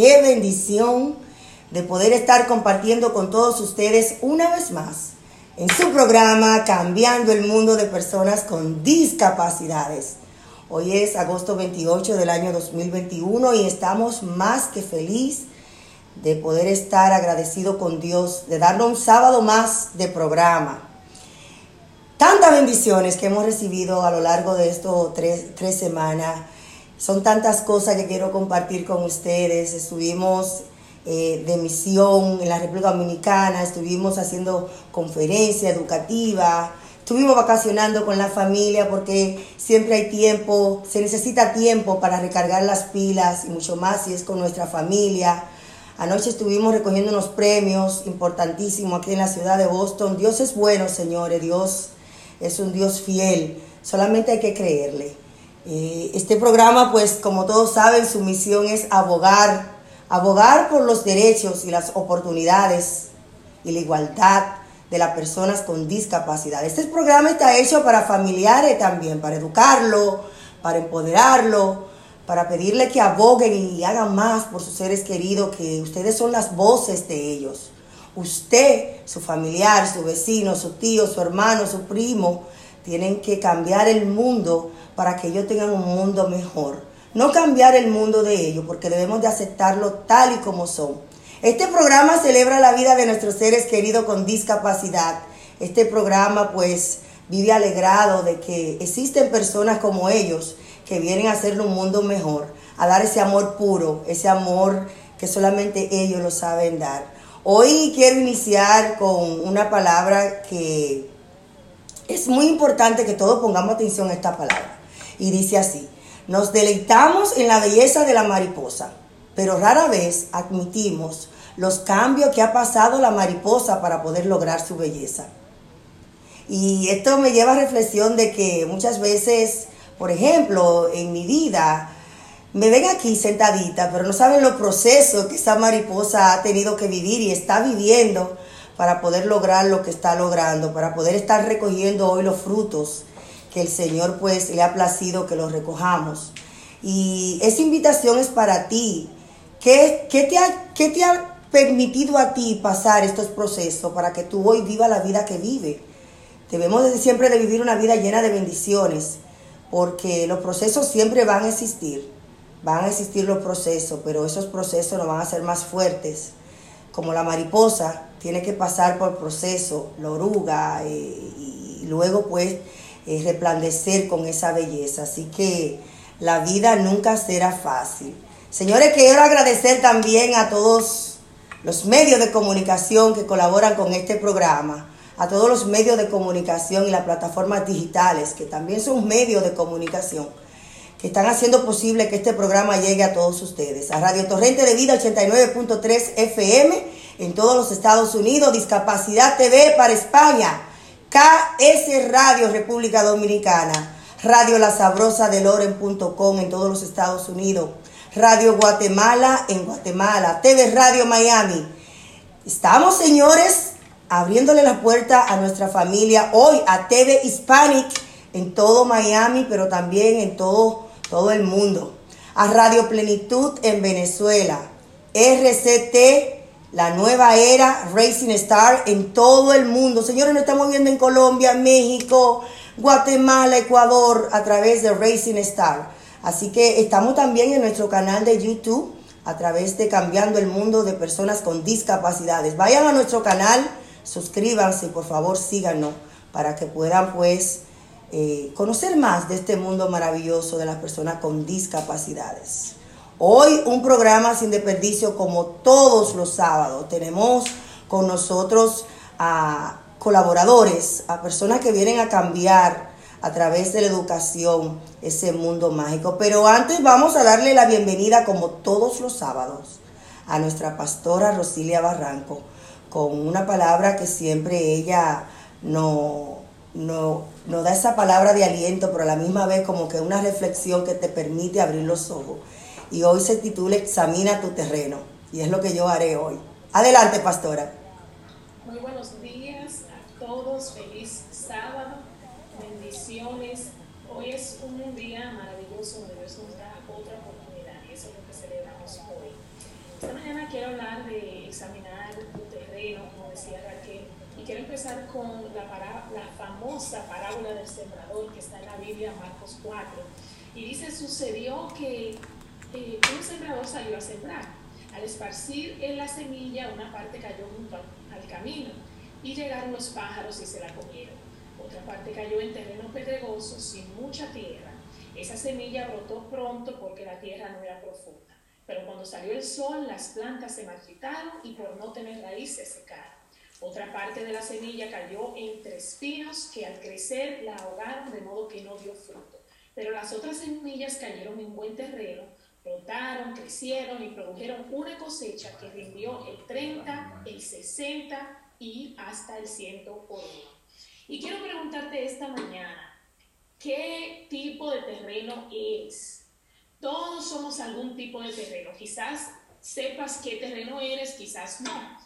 Qué bendición de poder estar compartiendo con todos ustedes una vez más en su programa Cambiando el Mundo de Personas con Discapacidades. Hoy es agosto 28 del año 2021 y estamos más que feliz de poder estar agradecido con Dios, de darnos un sábado más de programa tantas bendiciones que hemos recibido a lo largo de estos tres, tres semanas. Son tantas cosas que quiero compartir con ustedes. Estuvimos eh, de misión en la República Dominicana, estuvimos haciendo conferencia educativa, estuvimos vacacionando con la familia porque siempre hay tiempo, se necesita tiempo para recargar las pilas y mucho más si es con nuestra familia. Anoche estuvimos recogiendo unos premios importantísimos aquí en la ciudad de Boston. Dios es bueno, señores, Dios es un Dios fiel, solamente hay que creerle. Eh, este programa, pues como todos saben, su misión es abogar, abogar por los derechos y las oportunidades y la igualdad de las personas con discapacidad. Este programa está hecho para familiares también, para educarlo, para empoderarlo, para pedirle que aboguen y hagan más por sus seres queridos, que ustedes son las voces de ellos. Usted, su familiar, su vecino, su tío, su hermano, su primo, tienen que cambiar el mundo para que ellos tengan un mundo mejor. No cambiar el mundo de ellos, porque debemos de aceptarlo tal y como son. Este programa celebra la vida de nuestros seres queridos con discapacidad. Este programa pues vive alegrado de que existen personas como ellos que vienen a hacerle un mundo mejor, a dar ese amor puro, ese amor que solamente ellos lo saben dar. Hoy quiero iniciar con una palabra que es muy importante que todos pongamos atención a esta palabra. Y dice así, nos deleitamos en la belleza de la mariposa, pero rara vez admitimos los cambios que ha pasado la mariposa para poder lograr su belleza. Y esto me lleva a reflexión de que muchas veces, por ejemplo, en mi vida, me ven aquí sentadita, pero no saben los procesos que esa mariposa ha tenido que vivir y está viviendo para poder lograr lo que está logrando, para poder estar recogiendo hoy los frutos que el Señor pues le ha placido que los recojamos. Y esa invitación es para ti. ¿Qué, qué te, ha, qué te ha permitido a ti pasar estos procesos para que tú hoy viva la vida que vive? Debemos de siempre de vivir una vida llena de bendiciones, porque los procesos siempre van a existir van a existir los procesos, pero esos procesos nos van a ser más fuertes. Como la mariposa tiene que pasar por proceso, la oruga, eh, y luego pues eh, resplandecer con esa belleza. Así que la vida nunca será fácil. Señores, quiero agradecer también a todos los medios de comunicación que colaboran con este programa, a todos los medios de comunicación y las plataformas digitales, que también son medios de comunicación que están haciendo posible que este programa llegue a todos ustedes. A Radio Torrente de Vida 89.3 FM en todos los Estados Unidos, Discapacidad TV para España, KS Radio República Dominicana, Radio La Sabrosa de Loren.com en todos los Estados Unidos, Radio Guatemala en Guatemala, TV Radio Miami. Estamos, señores, abriéndole la puerta a nuestra familia hoy a TV Hispanic en todo Miami, pero también en todo, todo el mundo. A Radio Plenitud en Venezuela, RCT, la nueva era, Racing Star en todo el mundo. Señores, nos estamos viendo en Colombia, México, Guatemala, Ecuador, a través de Racing Star. Así que estamos también en nuestro canal de YouTube a través de Cambiando el Mundo de Personas con Discapacidades. Vayan a nuestro canal, suscríbanse, por favor síganos para que puedan pues eh, conocer más de este mundo maravilloso de las personas con discapacidades. Hoy un programa sin desperdicio como todos los sábados. Tenemos con nosotros a colaboradores, a personas que vienen a cambiar a través de la educación ese mundo mágico. Pero antes vamos a darle la bienvenida, como todos los sábados, a nuestra pastora Rosilia Barranco, con una palabra que siempre ella no, no, no da esa palabra de aliento, pero a la misma vez como que una reflexión que te permite abrir los ojos. Y hoy se titula Examina tu terreno. Y es lo que yo haré hoy. Adelante, pastora. Muy buenos días a todos. Feliz sábado Hoy es un día maravilloso donde Dios nos da otra oportunidad y eso es lo que celebramos hoy. Esta mañana quiero hablar de examinar tu terreno, como decía Raquel, y quiero empezar con la, la famosa parábola del sembrador que está en la Biblia, Marcos 4. Y dice, sucedió que eh, un sembrador salió a sembrar. Al esparcir en la semilla, una parte cayó junto al camino y llegaron los pájaros y se la comieron otra parte cayó en terreno pedregoso sin mucha tierra. Esa semilla brotó pronto porque la tierra no era profunda. Pero cuando salió el sol, las plantas se marchitaron y por no tener raíces se secaron. Otra parte de la semilla cayó entre espinos que al crecer la ahogaron de modo que no dio fruto. Pero las otras semillas cayeron en buen terreno, brotaron, crecieron y produjeron una cosecha que rindió el 30, el 60 y hasta el 100 por uno. Y quiero preguntarte esta mañana, ¿qué tipo de terreno eres? Todos somos algún tipo de terreno. Quizás sepas qué terreno eres, quizás no.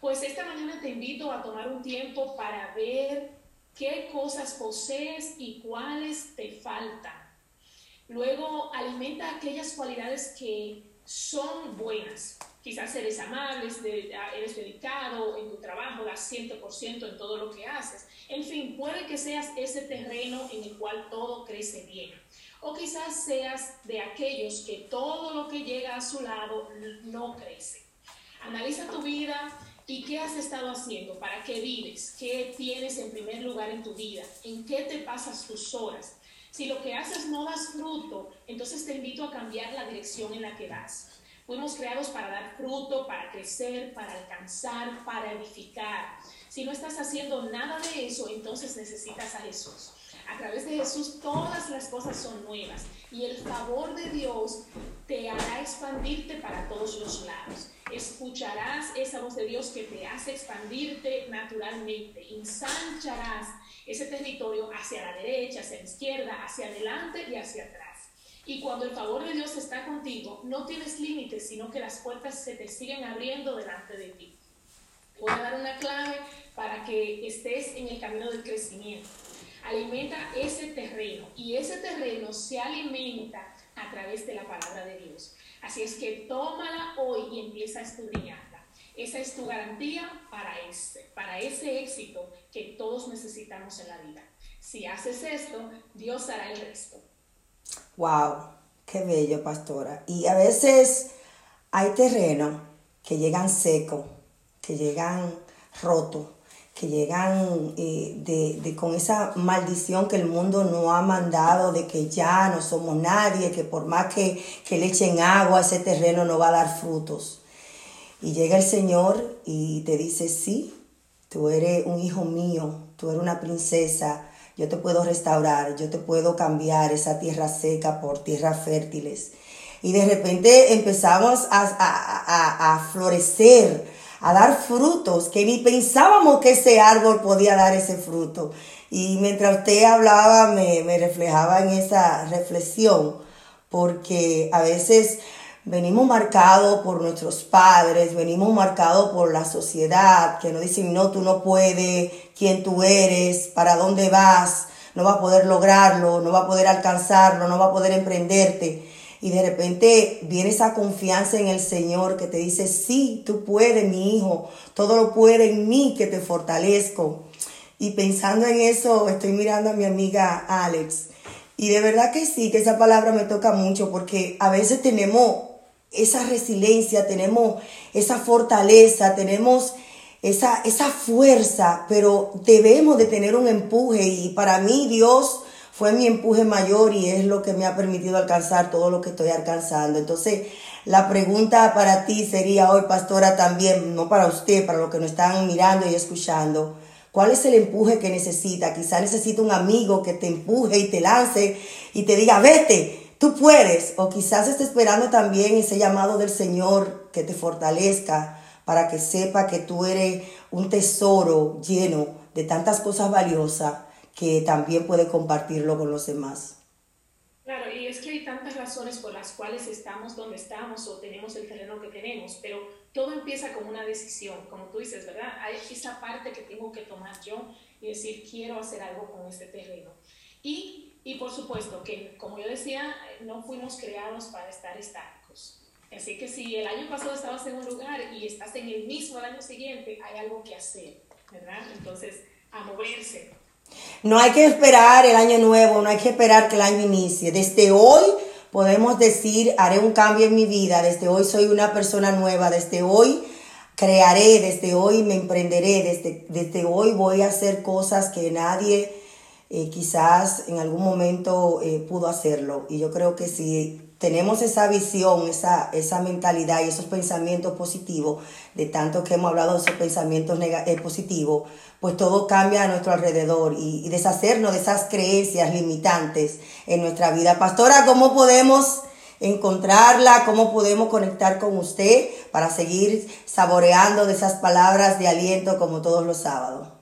Pues esta mañana te invito a tomar un tiempo para ver qué cosas posees y cuáles te faltan. Luego alimenta aquellas cualidades que son buenas. Quizás eres amable, eres dedicado en tu trabajo, das 100% en todo lo que haces. En fin, puede que seas ese terreno en el cual todo crece bien. O quizás seas de aquellos que todo lo que llega a su lado no crece. Analiza tu vida y qué has estado haciendo, para qué vives, qué tienes en primer lugar en tu vida, en qué te pasas tus horas. Si lo que haces no das fruto, entonces te invito a cambiar la dirección en la que vas. Fuimos creados para dar fruto, para crecer, para alcanzar, para edificar. Si no estás haciendo nada de eso, entonces necesitas a Jesús. A través de Jesús todas las cosas son nuevas y el favor de Dios te hará expandirte para todos los lados. Escucharás esa voz de Dios que te hace expandirte naturalmente. Ensancharás ese territorio hacia la derecha, hacia la izquierda, hacia adelante y hacia atrás. Y cuando el favor de Dios está contigo, no tienes límites, sino que las puertas se te siguen abriendo delante de ti. Voy a dar una clave para que estés en el camino del crecimiento. Alimenta ese terreno y ese terreno se alimenta a través de la palabra de Dios. Así es que tómala hoy y empieza a estudiarla. Esa es tu garantía para ese, para ese éxito que todos necesitamos en la vida. Si haces esto, Dios hará el resto. Wow, qué bello, pastora. Y a veces hay terrenos que llegan secos, que llegan rotos, que llegan eh, de, con esa maldición que el mundo nos ha mandado de que ya no somos nadie, que por más que, que le echen agua, ese terreno no va a dar frutos. Y llega el Señor y te dice, sí, tú eres un hijo mío, tú eres una princesa, yo te puedo restaurar, yo te puedo cambiar esa tierra seca por tierras fértiles. Y de repente empezamos a, florecer, a dar frutos, que ni pensábamos que ese árbol podía dar ese fruto. Y mientras usted hablaba, me, me reflejaba en esa reflexión, porque a veces venimos marcados por nuestros padres, venimos marcados por la sociedad, que nos dicen, no, tú no puedes, quién tú eres, para dónde vas, no va a poder lograrlo, no va a poder alcanzarlo, no va a poder emprenderte. Y de repente viene esa confianza en el Señor que te dice, sí, tú puedes, mi hijo, todo lo puede en mí que te fortalezco. Y pensando en eso, estoy mirando a mi amiga Alex. Y de verdad que sí, que esa palabra me toca mucho porque a veces tenemos esa resiliencia, tenemos esa fortaleza, tenemos esa, esa fuerza, pero debemos de tener un empuje y para mí Dios fue mi empuje mayor y es lo que me ha permitido alcanzar todo lo que estoy alcanzando. Entonces, la pregunta para ti sería hoy, pastora, también, no para usted, para los que nos están mirando y escuchando. ¿Cuál es el empuje que necesita? Quizá necesita un amigo que te empuje y te lance y te diga, vete, tú puedes. O quizás esté esperando también ese llamado del Señor que te fortalezca para que sepa que tú eres un tesoro lleno de tantas cosas valiosas que también puede compartirlo con los demás. Claro, y es que hay tantas razones por las cuales estamos donde estamos o tenemos el terreno que tenemos, pero todo empieza con una decisión, como tú dices, ¿verdad? Hay esa parte que tengo que tomar yo y decir, quiero hacer algo con este terreno. Y, y por supuesto que, como yo decía, no fuimos creados para estar estáticos. Así que si el año pasado estabas en un lugar y estás en el mismo el año siguiente, hay algo que hacer, ¿verdad? Entonces, a moverse, no hay que esperar el año nuevo, no hay que esperar que el año inicie. Desde hoy podemos decir, haré un cambio en mi vida, desde hoy soy una persona nueva, desde hoy crearé, desde hoy me emprenderé, desde, desde hoy voy a hacer cosas que nadie eh, quizás en algún momento eh, pudo hacerlo. Y yo creo que si tenemos esa visión, esa, esa mentalidad y esos pensamientos positivos, de tanto que hemos hablado de esos pensamientos eh, positivos, pues todo cambia a nuestro alrededor y, deshacernos de esas creencias limitantes en nuestra vida. Pastora, ¿cómo podemos encontrarla? ¿Cómo podemos conectar con usted para seguir saboreando de esas palabras de aliento como todos los sábados?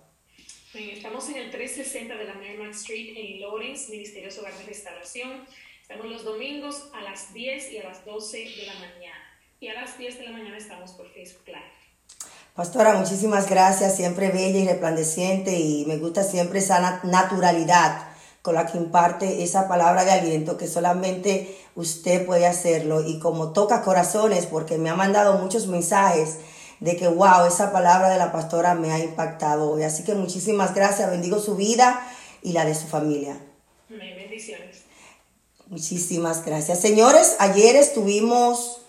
Estamos en el 360 de la Merrimack Street en Lawrence, Ministerio Hogar de Restauración. Estamos los domingos a las 10 y a las 12 de la mañana. Y a las 10 de la mañana estamos por Facebook Live. Pastora, muchísimas gracias, siempre bella y resplandeciente y me gusta siempre esa naturalidad con la que imparte esa palabra de aliento que solamente usted puede hacerlo y como toca corazones porque me ha mandado muchos mensajes de que wow, esa palabra de la pastora me ha impactado hoy. Así que muchísimas gracias, bendigo su vida y la de su familia. Bendiciones. Muchísimas gracias. Señores, ayer estuvimos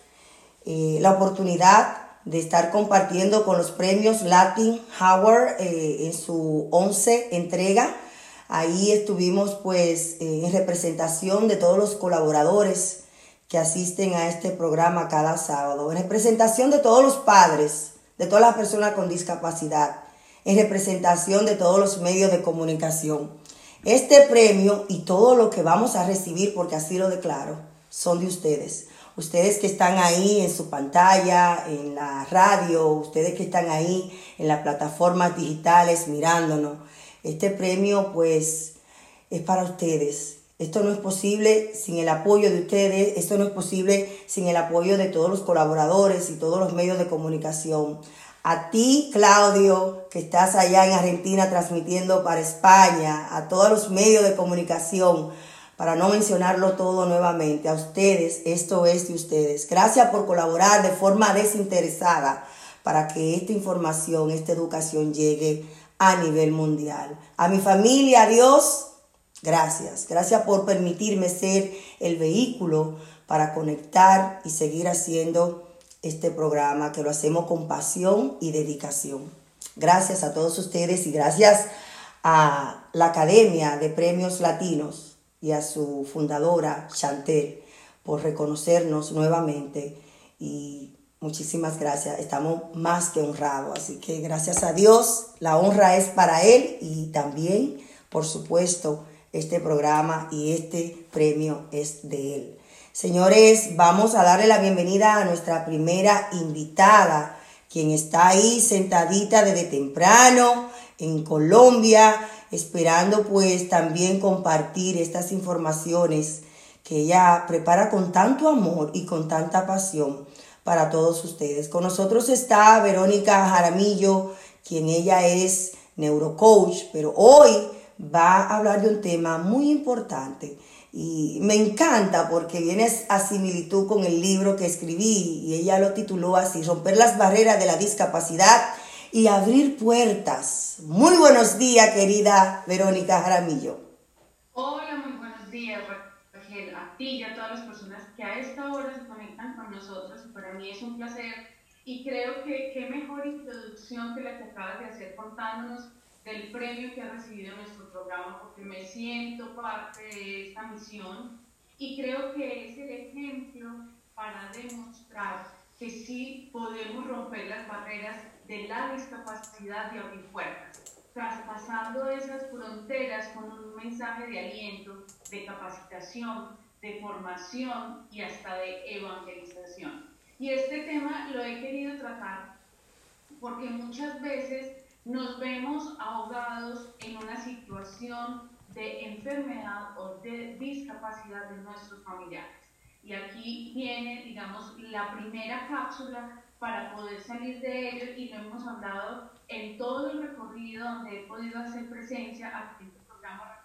eh, la oportunidad de estar compartiendo con los premios Latin Howard eh, en su 11 entrega. Ahí estuvimos pues eh, en representación de todos los colaboradores que asisten a este programa cada sábado, en representación de todos los padres, de todas las personas con discapacidad, en representación de todos los medios de comunicación. Este premio y todo lo que vamos a recibir, porque así lo declaro, son de ustedes. Ustedes que están ahí en su pantalla, en la radio, ustedes que están ahí en las plataformas digitales mirándonos. Este premio pues es para ustedes. Esto no es posible sin el apoyo de ustedes, esto no es posible sin el apoyo de todos los colaboradores y todos los medios de comunicación. A ti, Claudio, que estás allá en Argentina transmitiendo para España, a todos los medios de comunicación, para no mencionarlo todo nuevamente, a ustedes, esto es de ustedes. Gracias por colaborar de forma desinteresada para que esta información, esta educación llegue a nivel mundial. A mi familia, a Dios, gracias. Gracias por permitirme ser el vehículo para conectar y seguir haciendo este programa, que lo hacemos con pasión y dedicación. Gracias a todos ustedes y gracias a la Academia de Premios Latinos y a su fundadora, Chantel, por reconocernos nuevamente y muchísimas gracias. Estamos más que honrados, así que gracias a Dios, la honra es para Él y también, por supuesto, este programa y este premio es de Él. Señores, vamos a darle la bienvenida a nuestra primera invitada, quien está ahí sentadita desde temprano en Colombia, esperando pues también compartir estas informaciones que ella prepara con tanto amor y con tanta pasión para todos ustedes. Con nosotros está Verónica Jaramillo, quien ella es neurocoach, pero hoy va a hablar de un tema muy importante y me encanta porque viene a similitud con el libro que escribí y ella lo tituló así, Romper las barreras de la discapacidad y abrir puertas. Muy buenos días, querida Verónica Jaramillo. Hola, muy buenos días, Raquel, a ti y a todas las personas que a esta hora se conectan con nosotros. Para mí es un placer y creo que qué mejor introducción que la que acabas de hacer contándonos del premio que ha recibido nuestro programa, porque me siento parte de esta misión y creo que es el ejemplo para demostrar que sí podemos romper las barreras de la discapacidad y abrir puertas, traspasando esas fronteras con un mensaje de aliento, de capacitación, de formación y hasta de evangelización. Y este tema lo he querido tratar porque muchas veces nos vemos ahogados en una situación de enfermedad o de discapacidad de nuestros familiares. Y aquí viene, digamos, la primera cápsula para poder salir de ello y lo hemos hablado en todo el recorrido donde he podido hacer presencia en este programa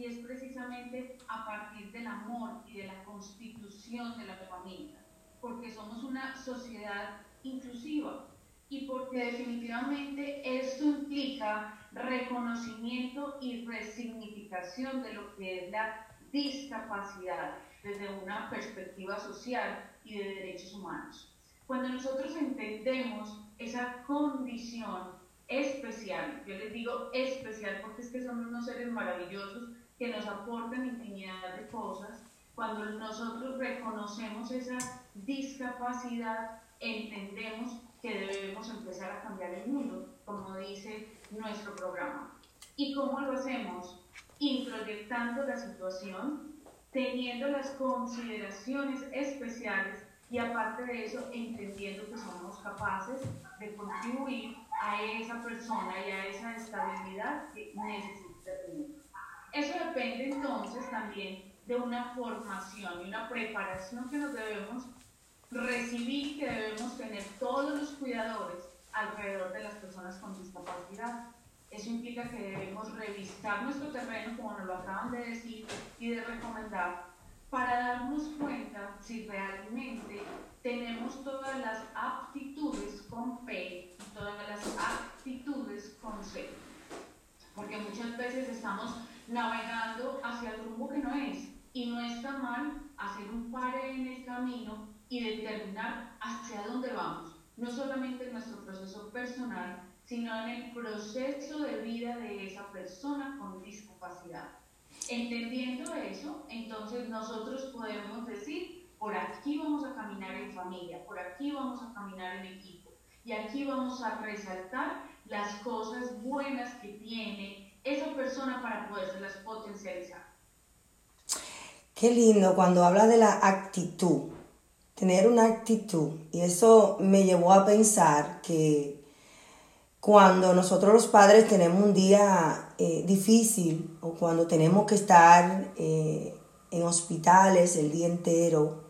y es precisamente a partir del amor y de la constitución de la familia, porque somos una sociedad inclusiva, y porque definitivamente esto implica reconocimiento y resignificación de lo que es la discapacidad desde una perspectiva social y de derechos humanos. Cuando nosotros entendemos esa condición especial, yo les digo especial porque es que somos unos seres maravillosos que nos aportan infinidad de cosas, cuando nosotros reconocemos esa discapacidad, entendemos que debemos empezar a cambiar el mundo, como dice nuestro programa. ¿Y cómo lo hacemos? Introyectando la situación, teniendo las consideraciones especiales y aparte de eso, entendiendo que somos capaces de contribuir a esa persona y a esa estabilidad que necesita tener. Eso depende entonces también de una formación y una preparación que nos debemos recibir que debemos tener todos los cuidadores alrededor de las personas con discapacidad. Eso implica que debemos revisar nuestro terreno, como nos lo acaban de decir y de recomendar, para darnos cuenta si realmente tenemos todas las aptitudes con P y todas las aptitudes con C. Porque muchas veces estamos navegando hacia el rumbo que no es y no está mal hacer un pare en el camino y determinar hacia dónde vamos, no solamente en nuestro proceso personal, sino en el proceso de vida de esa persona con discapacidad. Entendiendo eso, entonces nosotros podemos decir, por aquí vamos a caminar en familia, por aquí vamos a caminar en equipo, y aquí vamos a resaltar las cosas buenas que tiene esa persona para las potencializar. Qué lindo cuando habla de la actitud tener una actitud. Y eso me llevó a pensar que cuando nosotros los padres tenemos un día eh, difícil o cuando tenemos que estar eh, en hospitales el día entero,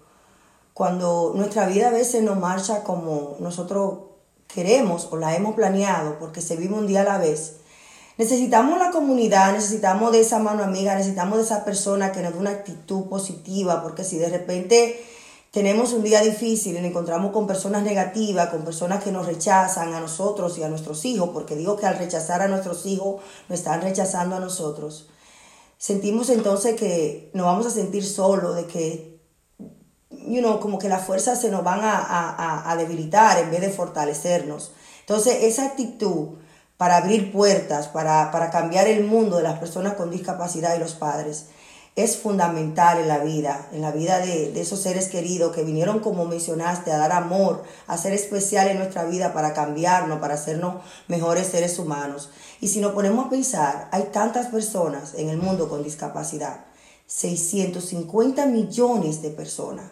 cuando nuestra vida a veces no marcha como nosotros queremos o la hemos planeado porque se vive un día a la vez, necesitamos la comunidad, necesitamos de esa mano amiga, necesitamos de esa persona que nos dé una actitud positiva, porque si de repente tenemos un día difícil y nos encontramos con personas negativas, con personas que nos rechazan a nosotros y a nuestros hijos, porque digo que al rechazar a nuestros hijos nos están rechazando a nosotros, sentimos entonces que nos vamos a sentir solos, de que, you know, como que las fuerzas se nos van a, debilitar en vez de fortalecernos. Entonces, esa actitud para abrir puertas, para, para cambiar el mundo de las personas con discapacidad y los padres, es fundamental en la vida, en la vida de, esos seres queridos que vinieron, como mencionaste, a dar amor, a ser especial en nuestra vida para cambiarnos, para hacernos mejores seres humanos. Y si nos ponemos a pensar, hay tantas personas en el mundo con discapacidad, 650 millones de personas.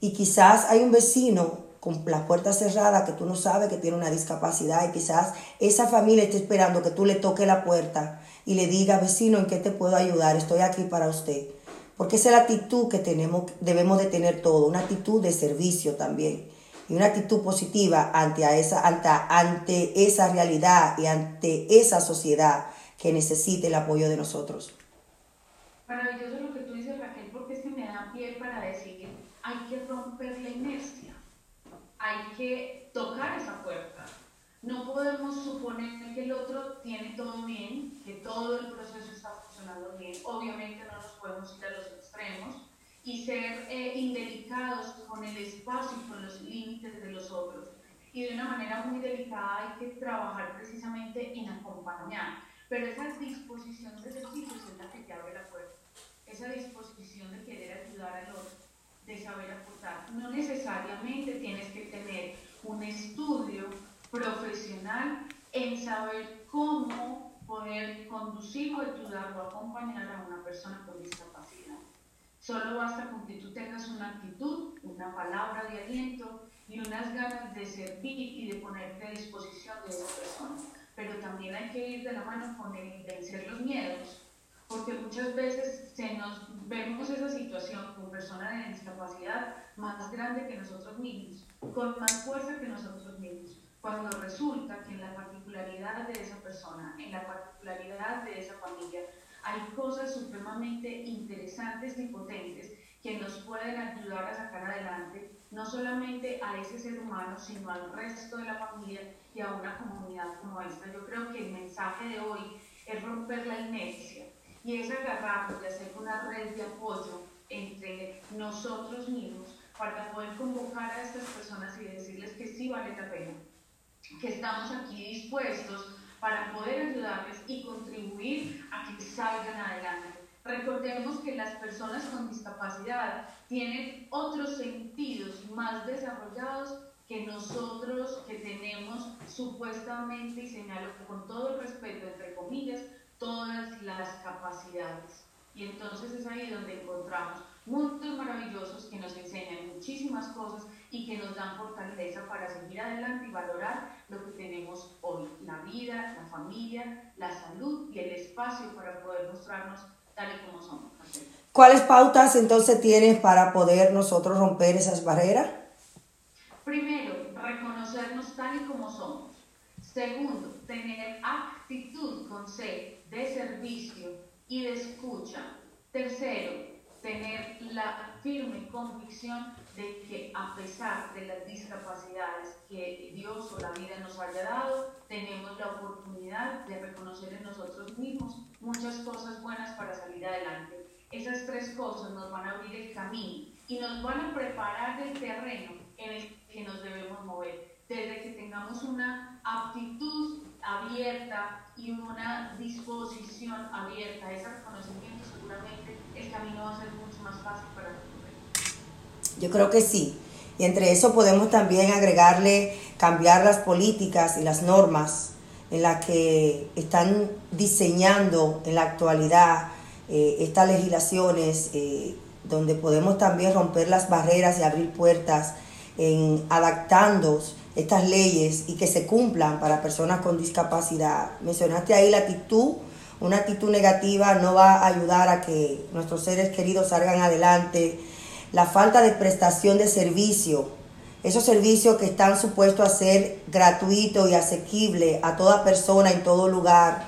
Y quizás hay un vecino con las puertas cerradas que tú no sabes que tiene una discapacidad y quizás esa familia esté esperando que tú le toques la puerta y le diga, vecino, ¿en qué te puedo ayudar? Estoy aquí para usted. porque esa es la actitud que tenemos, debemos de tener todo, una actitud de servicio también y una actitud positiva ante, esa, ante, ante esa realidad y ante esa sociedad que necesite el apoyo de nosotros. Maravilloso lo que tú dices, Raquel, porque es que me da pie para decir que hay que romper la inercia, hay que tocar esa puerta. No podemos suponer que el otro tiene todo bien, que todo el proceso está funcionando bien. Obviamente no nos podemos ir a los extremos y ser eh, indelicados con el espacio y con los límites de los otros. Y de una manera muy delicada hay que trabajar precisamente en acompañar. Pero esa disposición de servicios es la que te abre la puerta. Esa disposición de querer ayudar al otro, de saber aportar. No necesariamente tienes que tener un estudio profesional en saber cómo poder conducir o ayudar o acompañar a una persona con discapacidad. Solo basta con que tú tengas una actitud, una palabra de aliento y unas ganas de servir y de ponerte a disposición de esa persona pero también hay que ir de la mano con el vencer los miedos, porque muchas veces se nos vemos esa situación con personas de discapacidad más grande que nosotros mismos, con más fuerza que nosotros mismos, cuando resulta que en la particularidad de esa persona, en la particularidad de esa familia, hay cosas supremamente interesantes y potentes que nos pueden ayudar a sacar adelante no solamente a ese ser humano, sino al resto de la familia y a una comunidad como esta. Yo creo que el mensaje de hoy es romper la inercia y es agarrarnos y hacer una red de apoyo entre nosotros mismos para poder convocar a estas personas y decirles que sí vale la pena, que estamos aquí dispuestos para poder ayudarles y contribuir a que salgan adelante. Recordemos que las personas con discapacidad tienen otros sentidos más desarrollados que nosotros que tenemos supuestamente, y señalo con todo el respeto, entre comillas, todas las capacidades. Y entonces es ahí donde encontramos mundos maravillosos que nos enseñan muchísimas cosas y que nos dan fortaleza para seguir adelante y valorar lo que tenemos hoy, la vida, la familia, la salud y el espacio para poder mostrarnos tal y como somos. ¿Cuáles pautas entonces tienes para poder nosotros romper esas barreras? Primero, reconocernos tal y como somos. Segundo, tener actitud con C de servicio y de escucha. Tercero, tener la firme convicción de que a pesar de las discapacidades que Dios o la vida nos haya dado, tenemos la oportunidad de reconocer en nosotros mismos muchas cosas buenas para salir adelante. Esas tres cosas nos van a abrir el camino y nos van a preparar el terreno en el que nos debemos mover. Desde que tengamos una aptitud abierta y una disposición abierta a ese reconocimiento, seguramente el camino va a ser mucho más fácil para nosotros. Yo creo que sí. Y entre eso podemos también agregarle cambiar las políticas y las normas en las que están diseñando en la actualidad eh, estas legislaciones, eh, donde podemos también romper las barreras y abrir puertas en adaptando estas leyes y que se cumplan para personas con discapacidad. Mencionaste ahí la actitud, una actitud negativa no va a ayudar a que nuestros seres queridos salgan adelante. La falta de prestación de servicio, esos servicios que están supuestos a ser gratuitos y asequibles a toda persona en todo lugar.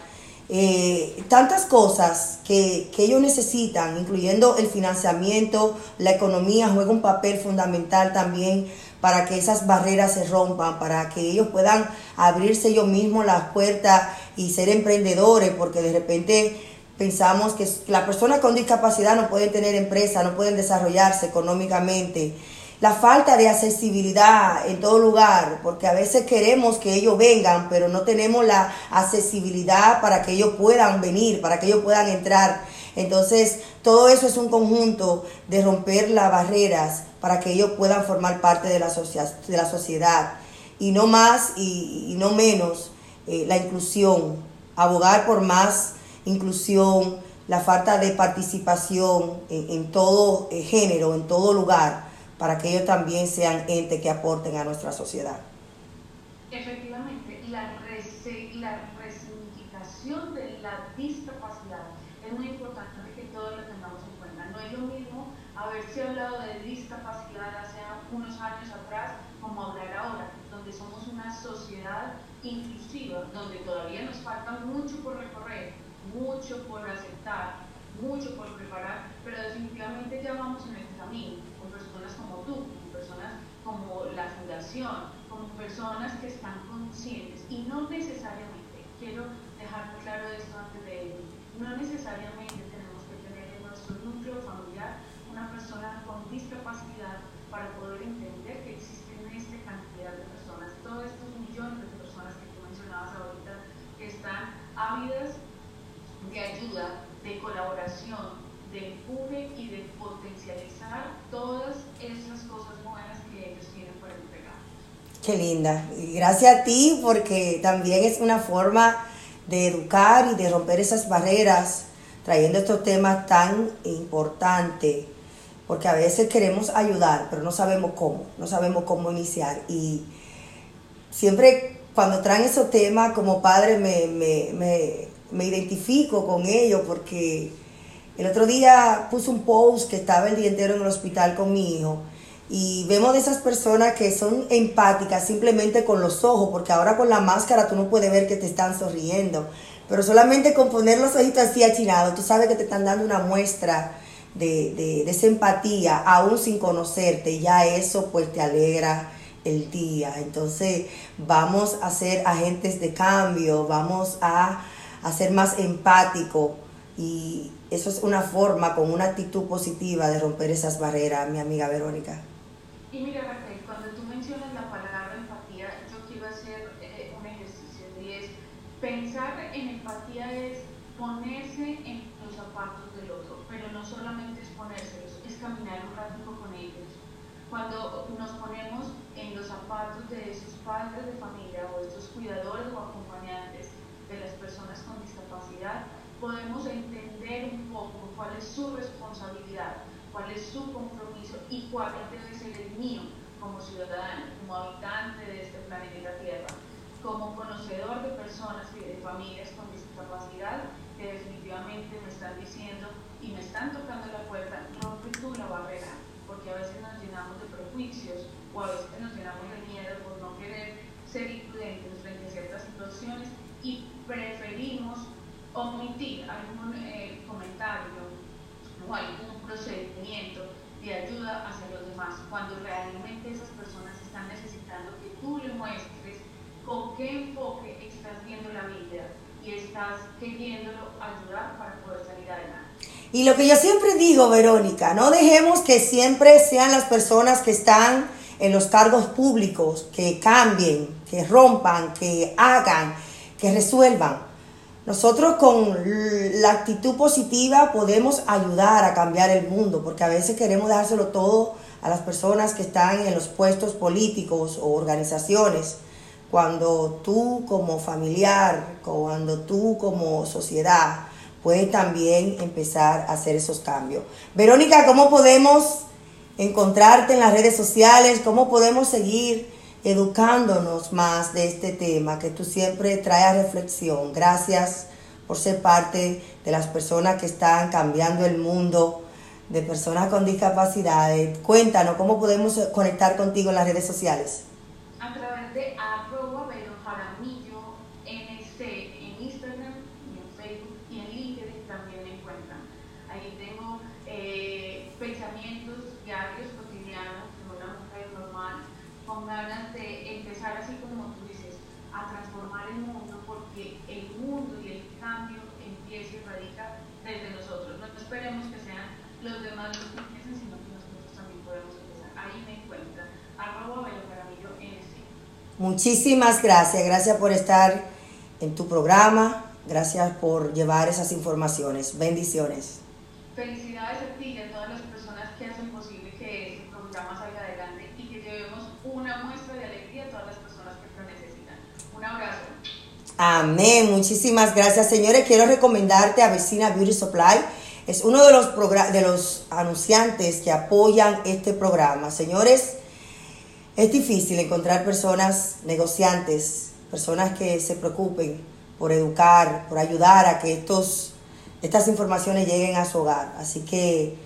Eh, tantas cosas que, que, ellos necesitan, incluyendo el financiamiento, la economía juega un papel fundamental también para que esas barreras se rompan, para que ellos puedan abrirse ellos mismos las puertas y ser emprendedores, porque de repente pensamos que las personas con discapacidad no pueden tener empresa, no pueden desarrollarse económicamente. La falta de accesibilidad en todo lugar, porque a veces queremos que ellos vengan, pero no tenemos la accesibilidad para que ellos puedan venir, para que ellos puedan entrar. Entonces, todo eso es un conjunto de romper las barreras para que ellos puedan formar parte de la, de la sociedad. Y no más y, no menos eh, la inclusión, abogar por más inclusión, la falta de participación en, en todo eh, género, en todo lugar, para que ellos también sean entes que aporten a nuestra sociedad. Efectivamente, la, rese, la resignificación de la discapacidad es muy importante que todos lo tengamos en cuenta. No es lo mismo haberse hablado de discapacidad hace unos años atrás como hablar ahora, donde somos una sociedad inclusiva, donde todavía nos falta mucho por mucho por aceptar, mucho por preparar, pero definitivamente ya vamos en el camino, con personas como tú, con personas como la fundación, con personas que están conscientes. Y no necesariamente, quiero dejar claro esto antes de ello, no necesariamente tenemos que tener en nuestro núcleo familiar una persona con discapacidad para poder entender que existen esta cantidad de personas, todos estos millones de personas que tú mencionabas ahorita, que están ávidas de ayuda, de colaboración, de empuje y de potencializar todas esas cosas buenas que ellos tienen para entregar. Qué linda. Y gracias a ti porque también es una forma de educar y de romper esas barreras, trayendo estos temas tan importantes, porque a veces queremos ayudar, pero no sabemos cómo, no sabemos cómo iniciar. Y siempre cuando traen esos temas como padre me, me, me, me identifico con ellos porque el otro día puse un post que estaba el día entero en el hospital con mi hijo y vemos de esas personas que son empáticas simplemente con los ojos, porque ahora con la máscara tú no puedes ver que te están sonriendo, pero solamente con poner los ojitos así achinados, tú sabes que te están dando una muestra de, de, de esa empatía, aún sin conocerte, ya eso pues te alegra el día. Entonces vamos a ser agentes de cambio, vamos a, a ser más empáticos y eso es una forma, con una actitud positiva de romper esas barreras, mi amiga Verónica. Y mira, Raquel, cuando tú mencionas la palabra empatía, yo quiero hacer eh, un ejercicio y es pensar en empatía es ponerse en los zapatos del otro, pero no solamente es ponérselos, es caminar un ratito con ellos. Cuando nos ponemos en los zapatos de esos padres de familia o estos cuidadores o acompañantes personas con discapacidad, podemos entender un poco cuál es su responsabilidad, cuál es su compromiso y cuál debe ser el mío como ciudadano, como habitante de este planeta Tierra, como conocedor de personas y de familias con discapacidad que definitivamente me están diciendo y me están tocando la puerta, rompe tú la barrera, porque a veces nos llenamos de prejuicios o a veces nos llenamos de miedo por no querer ser imprudentes frente a ciertas situaciones y preferimos omitir algún eh, comentario o algún procedimiento de ayuda hacia los demás, cuando realmente esas personas están necesitando que tú le muestres con qué enfoque estás viendo la vida y estás queriéndolo ayudar para poder salir adelante. Y lo que yo siempre digo, Verónica, no dejemos que siempre sean las personas que están en los cargos públicos que cambien, que rompan, que hagan, que resuelvan. Nosotros con la actitud positiva podemos ayudar a cambiar el mundo, porque a veces queremos dárselo todo a las personas que están en los puestos políticos o organizaciones, cuando tú como familiar, cuando tú como sociedad puedes también empezar a hacer esos cambios. Verónica, ¿cómo podemos encontrarte en las redes sociales? ¿Cómo podemos seguir? Educándonos más de este tema que tú siempre traes reflexión. Gracias por ser parte de las personas que están cambiando el mundo, de personas con discapacidades. Cuéntanos cómo podemos conectar contigo en las redes sociales. A través de Jaramillo NC en Instagram y en Facebook y en LinkedIn también me encuentran. Ahí tengo eh, pensamientos diarios, cotidianos, de una mujer normal, con ganas de empezar así como tú dices, a transformar el mundo, porque el mundo y el cambio empieza y radica desde nosotros. No esperemos que sean los demás los que empiecen, sino que nosotros también podemos empezar. Ahí me encuentran, arroba Caramillo NC. Muchísimas gracias, gracias por estar en tu programa, gracias por llevar esas informaciones. Bendiciones. Felicidades a ti y a todas las personas que hacen posible que este programa salga adelante y que llevemos una muestra de alegría a todas las personas que lo necesitan. Un abrazo. Amén, muchísimas gracias. Señores, quiero recomendarte a Vecina Beauty Supply. Es uno de los, de los anunciantes que apoyan este programa. Señores, es difícil encontrar personas negociantes, personas que se preocupen por educar, por ayudar a que estos, estas informaciones lleguen a su hogar. Así que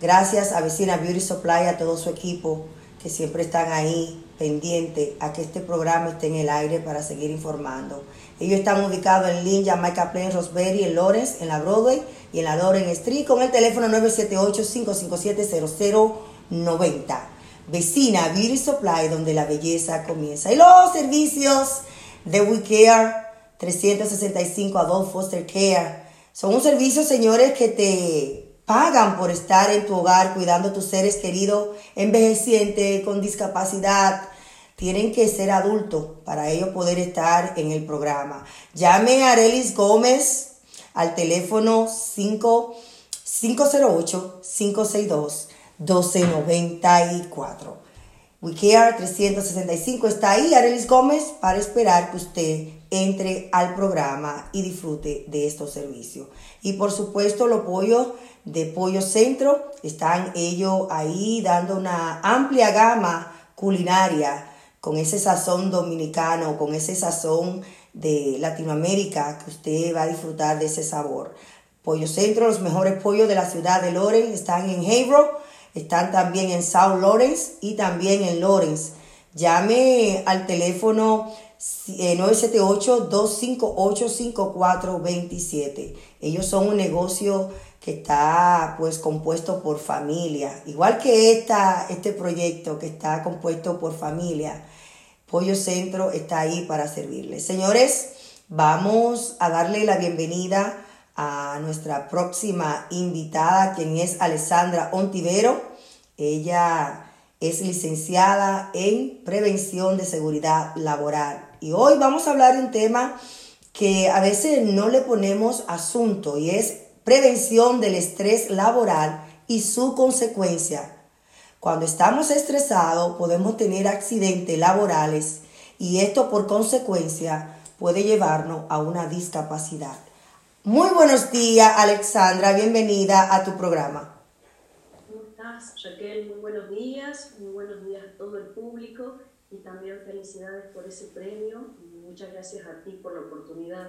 gracias a Vecina Beauty Supply, a todo su equipo que siempre están ahí pendientes a que este programa esté en el aire para seguir informando. Ellos están ubicados en Lynn, Jamaica Plain, Roseberry, en Lawrence, en la Broadway y en la Lawrence Street con el teléfono 978-557-0090. Vecina Beauty Supply, donde la belleza comienza. Y los servicios de We Care 365 Adult Foster Care son un servicio, señores, que te pagan por estar en tu hogar cuidando a tus seres queridos envejecientes con discapacidad. Tienen que ser adultos para ellos poder estar en el programa. Llame a Arelis Gómez al teléfono 5, 508-562-1294. WeCare 365 está ahí, Arelis Gómez, para esperar que usted entre al programa y disfrute de estos servicios. Y por supuesto, los pollos de Pollo Centro. Están ellos ahí dando una amplia gama culinaria con ese sazón dominicano, con ese sazón de Latinoamérica, que usted va a disfrutar de ese sabor. Pollo Centro, los mejores pollos de la ciudad de Lawrence están en Haybro, están también en South Lawrence y también en Lawrence. Llame al teléfono 978-258-5427. Eh, ellos son un negocio que está pues compuesto por familia, igual que esta, este proyecto que está compuesto por familia. Pollo Centro está ahí para servirles. Señores, vamos a darle la bienvenida a nuestra próxima invitada, quien es Alessandra Ontivero. Ella es licenciada en prevención de seguridad laboral. Y hoy vamos a hablar de un tema que a veces no le ponemos asunto y es prevención del estrés laboral y su consecuencia. Cuando estamos estresados podemos tener accidentes laborales y esto por consecuencia puede llevarnos a una discapacidad. Muy buenos días, Alexandra. Bienvenida a tu programa. ¿Cómo estás, Raquel? Muy buenos días. Muy buenos días a todo el público y también felicidades por ese premio Muchas gracias a ti por la oportunidad.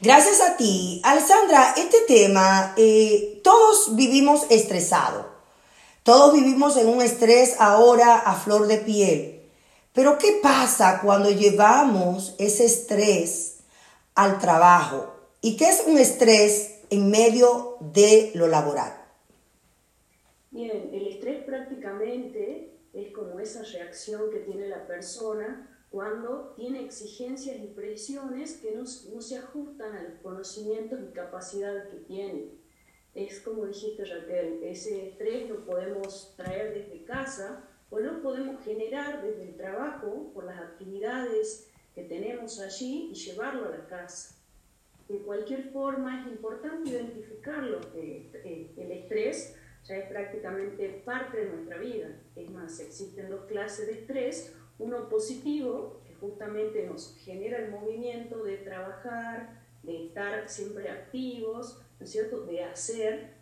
Gracias a ti. Alessandra, este tema, eh, todos vivimos estresados. Todos vivimos en un estrés ahora a flor de piel. Pero ¿qué pasa cuando llevamos ese estrés al trabajo? ¿Y qué es un estrés en medio de lo laboral? Bien, el estrés prácticamente es como esa reacción que tiene la persona cuando tiene exigencias y presiones que no, no, se ajustan a los conocimientos y capacidades que tiene. Es como dijiste Raquel, ese estrés lo podemos traer desde casa o lo podemos generar desde el trabajo por las actividades que tenemos allí y llevarlo a la casa. De cualquier forma es importante identificarlo, que el estrés ya es prácticamente parte de nuestra vida. Es más, existen dos clases de estrés, uno positivo, que justamente nos genera el movimiento de trabajar, de estar siempre activos, ¿no es cierto?, de hacer,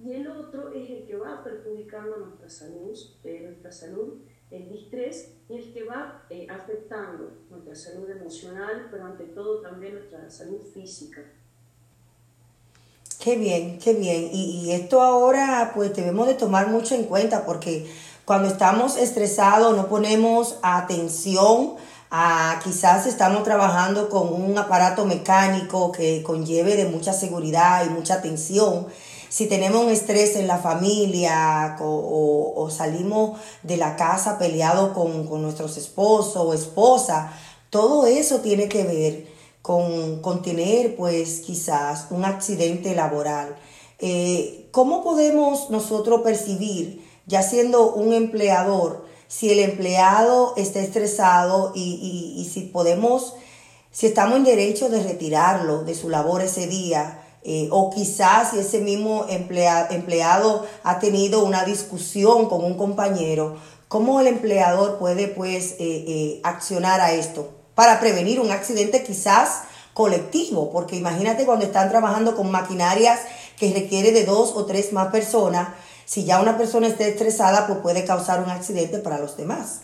y el otro es el que va perjudicando nuestra salud, eh, nuestra salud, el distrés, y el que va eh, afectando nuestra salud emocional, pero ante todo también nuestra salud física. Qué bien, qué bien. Y, y esto ahora pues debemos de tomar mucho en cuenta porque cuando estamos estresados no ponemos atención a quizás estamos trabajando con un aparato mecánico que conlleve de mucha seguridad y mucha atención. Si tenemos un estrés en la familia o, salimos de la casa peleados con, con nuestros esposos o esposa, todo eso tiene que ver con, con tener pues quizás un accidente laboral. Eh, ¿Cómo podemos nosotros percibir ya siendo un empleador, si el empleado está estresado y, si podemos, si estamos en derecho de retirarlo de su labor ese día, eh, o quizás si ese mismo empleado ha tenido una discusión con un compañero, ¿cómo el empleador puede pues eh, eh, accionar a esto para prevenir un accidente quizás colectivo? Porque imagínate cuando están trabajando con maquinarias que requiere de dos o tres más personas, si ya una persona está estresada, pues puede causar un accidente para los demás.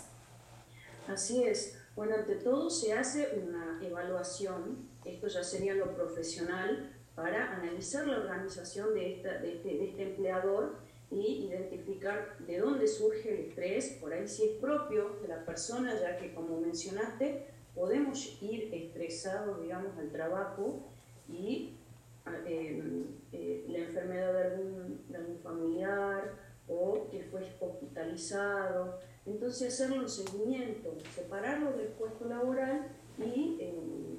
Así es. Bueno, ante todo se hace una evaluación, esto ya sería lo profesional, para analizar la organización de, esta, de, este, de este empleador y identificar de dónde surge el estrés, por ahí si es propio de la persona, ya que como mencionaste, podemos ir estresados, digamos, al trabajo y eh, eh, la enfermedad de algún, de algún, familiar o que fue hospitalizado. Entonces hacerle un seguimiento, separarlo del puesto laboral y eh,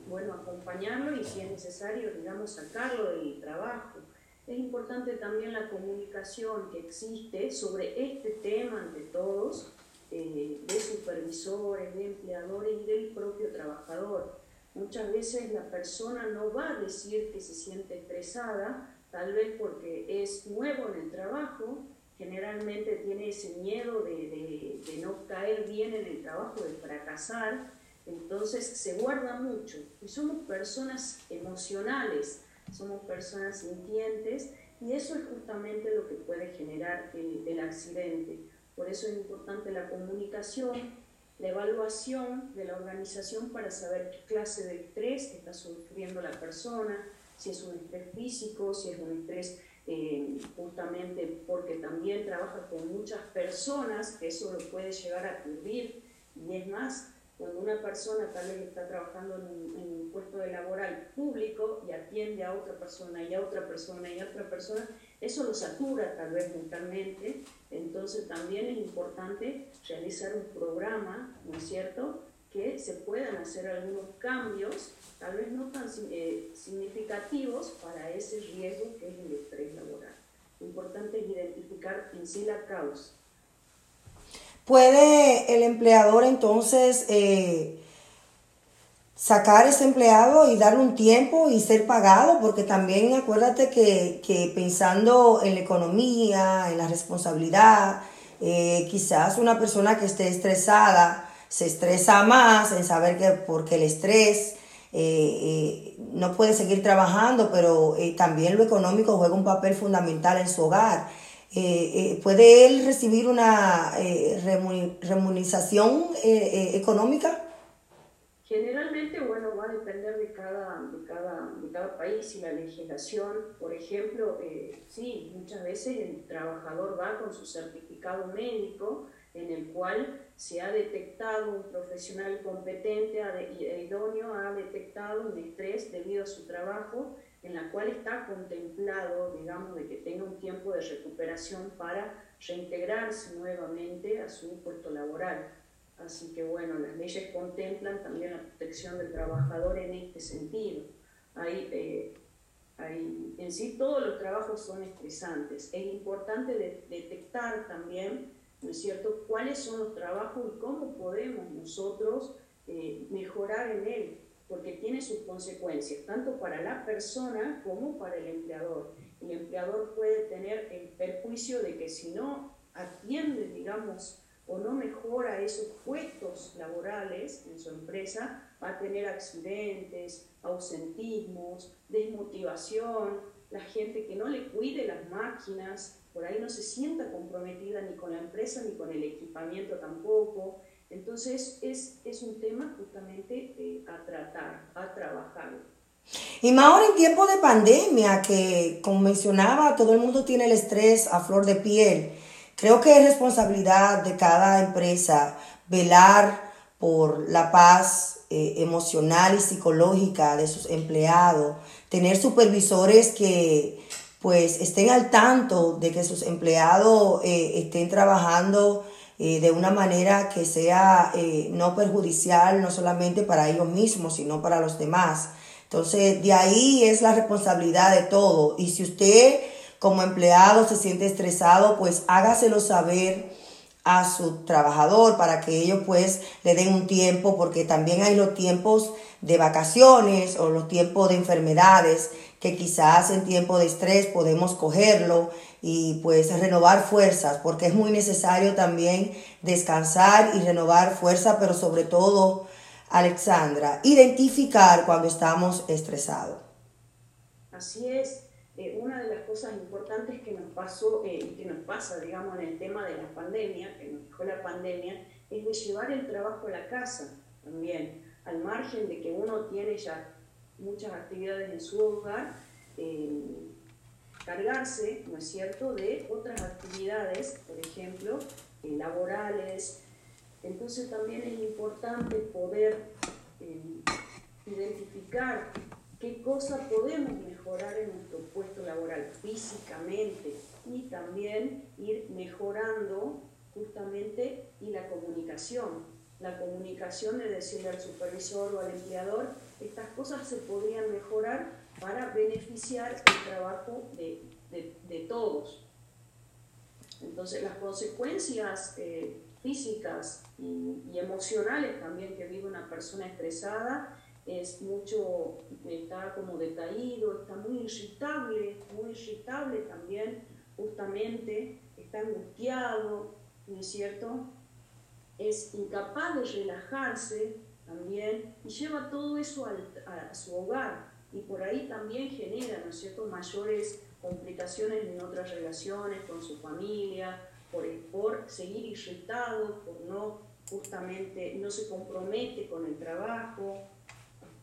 bueno, acompañarlo y si es necesario, digamos, sacarlo del trabajo. Es importante también la comunicación que existe sobre este tema ante todos, eh, de supervisores, de empleadores y del propio trabajador. Muchas veces la persona no va a decir que se siente estresada, tal vez porque es nuevo en el trabajo, generalmente tiene ese miedo de, de, de no caer bien en el trabajo, de fracasar, entonces se guarda mucho. Y somos personas emocionales, somos personas sintientes y eso es justamente lo que puede generar el, el accidente. Por eso es importante la comunicación, la evaluación de la organización para saber qué clase de estrés está sufriendo la persona, si es un estrés físico, si es un estrés eh, justamente porque también trabaja con muchas personas, que eso lo puede llegar a ocurrir, y es más, cuando una persona tal vez está trabajando en un, en un, puesto de laboral público y atiende a otra persona y a otra persona y a otra persona, eso lo satura tal vez mentalmente. Entonces también es importante realizar un programa, ¿no es cierto?, que se puedan hacer algunos cambios, tal vez no tan eh, significativos para ese riesgo que es el estrés laboral. Lo importante es identificar en sí la causa. ¿Puede el empleador entonces eh, sacar ese empleado y darle un tiempo y ser pagado? Porque también acuérdate que, que pensando en la economía, en la responsabilidad, eh, quizás una persona que esté estresada se estresa más en saber que porque el estrés eh, no puede seguir trabajando, pero también lo económico juega un papel fundamental en su hogar. Eh, ¿Puede él recibir una remuneración económica? Generalmente, bueno, va a depender de cada, de cada, de cada país y la legislación. Por ejemplo, eh, sí, muchas veces el trabajador va con su certificado médico en el cual se ha detectado un profesional competente e idóneo, ha detectado un estrés debido a su trabajo, en la cual está contemplado, digamos, de que tenga un tiempo de recuperación para reintegrarse nuevamente a su puesto laboral. Así que bueno, las leyes contemplan también la protección del trabajador en este sentido. Hay, eh, en sí todos los trabajos son estresantes. Es importante de, detectar también, ¿no es cierto?, cuáles son los trabajos y cómo podemos nosotros eh, mejorar en él, porque tiene sus consecuencias, tanto para la persona como para el empleador. El empleador puede tener el perjuicio de que si no atiende, digamos, o no mejora esos puestos laborales en su empresa, va a tener accidentes, ausentismos, desmotivación, la gente que no le cuide las máquinas, por ahí no se sienta comprometida ni con la empresa ni con el equipamiento tampoco. Entonces es, es un tema justamente eh, a tratar, a trabajar. Y más ahora en tiempo de pandemia, que como mencionaba, todo el mundo tiene el estrés a flor de piel. Creo que es responsabilidad de cada empresa velar por la paz eh, emocional y psicológica de sus empleados, tener supervisores que pues estén al tanto de que sus empleados eh, estén trabajando eh, de una manera que sea no perjudicial no solamente para ellos mismos, sino para los demás. Entonces, de ahí es la responsabilidad de todo. Y si usted como empleado se siente estresado, pues hágaselo saber a su trabajador para que ellos pues le den un tiempo, porque también hay los tiempos de vacaciones o los tiempos de enfermedades que quizás en tiempo de estrés podemos cogerlo y pues renovar fuerzas, porque es muy necesario también descansar y renovar fuerza, pero sobre todo, Alexandra, identificar cuando estamos estresados. Así es, eh, una de las cosas importantes que nos pasó y eh, que nos pasa, digamos, en el tema de la pandemia, que nos dejó la pandemia, es de llevar el trabajo a la casa también, al margen de que uno tiene ya muchas actividades en su hogar, eh, cargarse, ¿no es cierto?, de otras actividades, por ejemplo, eh, laborales. Entonces también es importante poder eh, identificar qué cosas podemos mejorar en nuestro puesto laboral físicamente y también ir mejorando justamente y la comunicación. La comunicación de decirle al supervisor o al empleador, estas cosas se podrían mejorar para beneficiar el trabajo de, de, todos. Entonces las consecuencias eh, físicas y, emocionales también que vive una persona estresada es mucho, está como decaído, está muy irritable, muy irritable también, justamente, está angustiado, ¿no es cierto? Es incapaz de relajarse también y lleva todo eso a su hogar y por ahí también genera, ¿no es cierto?, mayores complicaciones en otras relaciones con su familia, por, por seguir irritado, por no justamente, no se compromete con el trabajo,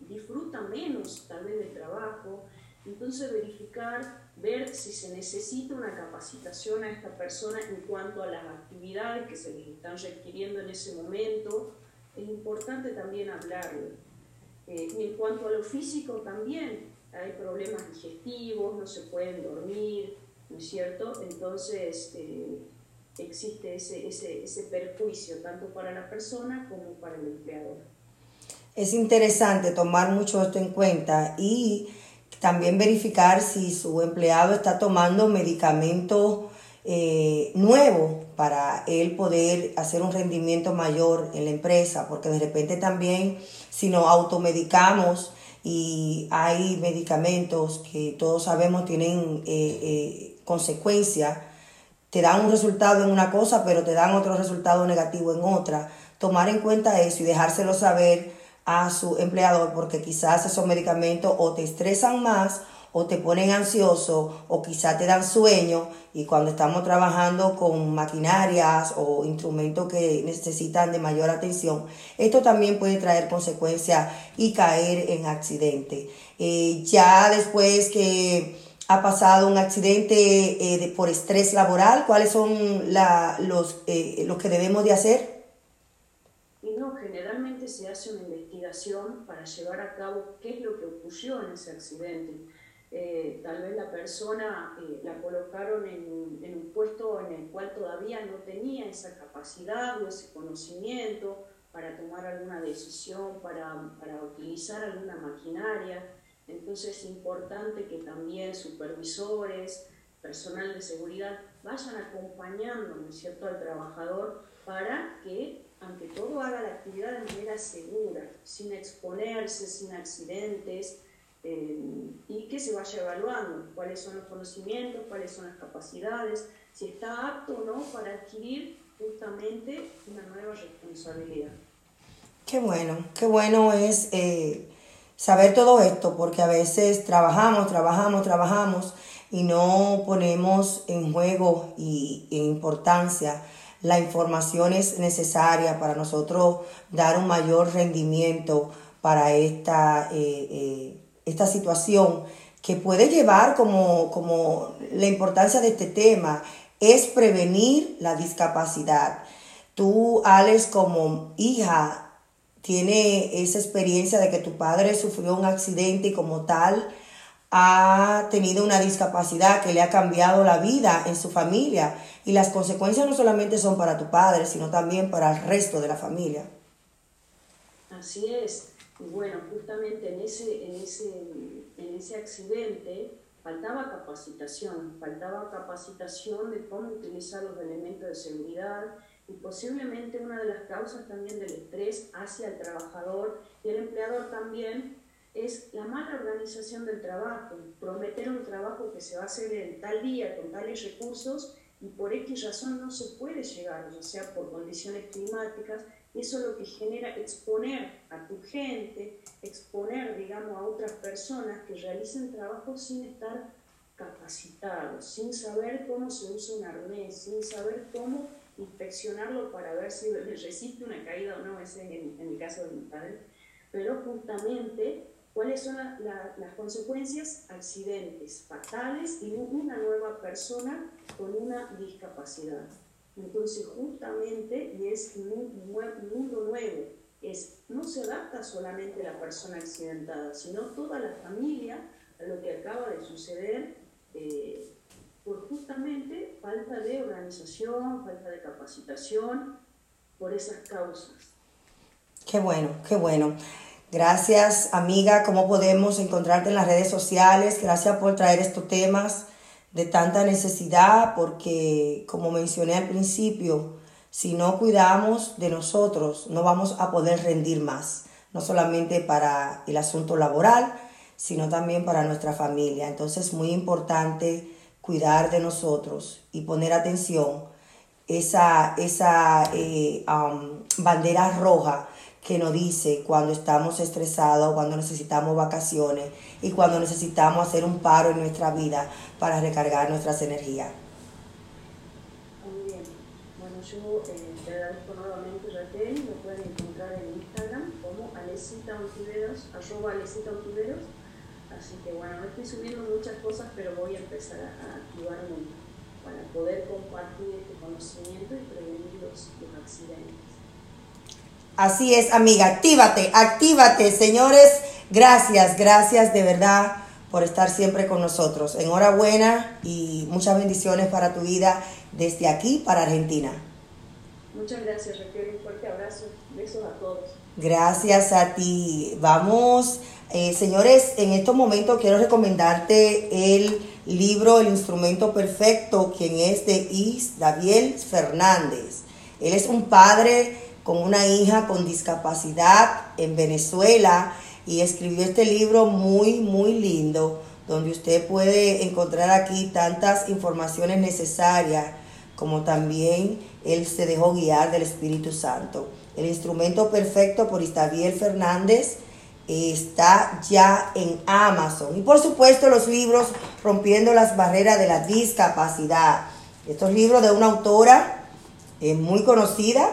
disfruta menos tal vez del trabajo. Entonces verificar, ver si se necesita una capacitación a esta persona en cuanto a las actividades que se le están requiriendo en ese momento. Es importante también hablarle eh, y en cuanto a lo físico también, hay problemas digestivos, no se pueden dormir, ¿no es cierto? Entonces eh, existe ese, ese, ese perjuicio tanto para la persona como para el empleador. Es interesante tomar mucho esto en cuenta y también verificar si su empleado está tomando medicamentos eh, nuevo para él poder hacer un rendimiento mayor en la empresa, porque de repente también si nos automedicamos y hay medicamentos que todos sabemos tienen eh, eh, consecuencias, te dan un resultado en una cosa, pero te dan otro resultado negativo en otra. Tomar en cuenta eso y dejárselo saber a su empleador, porque quizás esos medicamentos o te estresan más o te ponen ansioso o quizá te dan sueño y cuando estamos trabajando con maquinarias o instrumentos que necesitan de mayor atención, esto también puede traer consecuencias y caer en accidente. Eh, ya después que ha pasado un accidente eh, por estrés laboral, ¿cuáles son la, los, eh, los que debemos de hacer? No, generalmente se hace una investigación para llevar a cabo qué es lo que ocurrió en ese accidente eh, tal vez la persona eh, la colocaron en, un puesto en el cual todavía no tenía esa capacidad o ese conocimiento para tomar alguna decisión, para, para utilizar alguna maquinaria. Entonces es importante que también supervisores, personal de seguridad vayan acompañando ¿no es cierto? al trabajador para que ante todo haga la actividad de manera segura, sin exponerse, sin accidentes, eh, y que se vaya evaluando cuáles son los conocimientos, cuáles son las capacidades, si está apto o no para adquirir justamente una nueva responsabilidad. Qué bueno, qué bueno es eh, saber todo esto, porque a veces trabajamos, trabajamos, trabajamos y no ponemos en juego y en importancia la información es necesaria para nosotros dar un mayor rendimiento para esta eh, esta situación que puede llevar como, como la importancia de este tema es prevenir la discapacidad. Tú, Alex, como hija, tiene esa experiencia de que tu padre sufrió un accidente y como tal ha tenido una discapacidad que le ha cambiado la vida en su familia. Y las consecuencias no solamente son para tu padre, sino también para el resto de la familia. Así es. Bueno, justamente en ese, en ese, en ese accidente faltaba capacitación, faltaba capacitación de cómo utilizar los elementos de seguridad y posiblemente una de las causas también del estrés hacia el trabajador y el empleador también es la mala organización del trabajo, prometer un trabajo que se va a hacer en tal día con tales recursos y por X razón no se puede llegar, ya sea por condiciones climáticas, eso es lo que genera exponer a tu gente, exponer, digamos, a otras personas que realicen trabajo sin estar capacitados, sin saber cómo se usa un arnés, sin saber cómo inspeccionarlo para ver si resiste una caída o no, ese es en, el caso de mi padre. Pero justamente cuáles son las consecuencias, accidentes fatales y una nueva persona con una discapacidad. Entonces, justamente, y es un, mundo nuevo, es, no se adapta solamente la persona accidentada, sino toda la familia a lo que acaba de suceder eh, por justamente falta de organización, falta de capacitación, por esas causas. Qué bueno, qué bueno. Gracias, amiga. ¿Cómo podemos encontrarte en las redes sociales? Gracias por traer estos temas de tanta necesidad, porque como mencioné al principio, si no cuidamos de nosotros, no vamos a poder rendir más, no solamente para el asunto laboral, sino también para nuestra familia. Entonces es muy importante cuidar de nosotros y poner atención esa, esa eh, bandera roja que nos dice cuando estamos estresados, cuando necesitamos vacaciones y cuando necesitamos hacer un paro en nuestra vida para recargar nuestras energías. Muy bien. Bueno, yo eh, te agradezco nuevamente, Raquel. Me pueden encontrar en Instagram como Alecita Ontiveros, arroba Alecita Ontiveros. Así que bueno, no estoy subiendo muchas cosas, pero voy a empezar a, activarme para poder compartir este conocimiento y prevenir los accidentes. Así es, amiga, actívate, actívate, señores. Gracias, gracias de verdad por estar siempre con nosotros. Enhorabuena y muchas bendiciones para tu vida desde aquí para Argentina. Muchas gracias, Raquel. Un fuerte abrazo. Besos a todos. Gracias a ti. Vamos, eh, señores, en estos momentos quiero recomendarte el libro El instrumento perfecto, quien es de Is Daviel Fernández. Él es un padre con una hija con discapacidad en Venezuela y escribió este libro muy, muy lindo, donde usted puede encontrar aquí tantas informaciones necesarias como también él se dejó guiar del Espíritu Santo. El instrumento perfecto por Isabiel Fernández está ya en Amazon. Y por supuesto los libros Rompiendo las barreras de la discapacidad. Estos libros de una autora eh, muy conocida,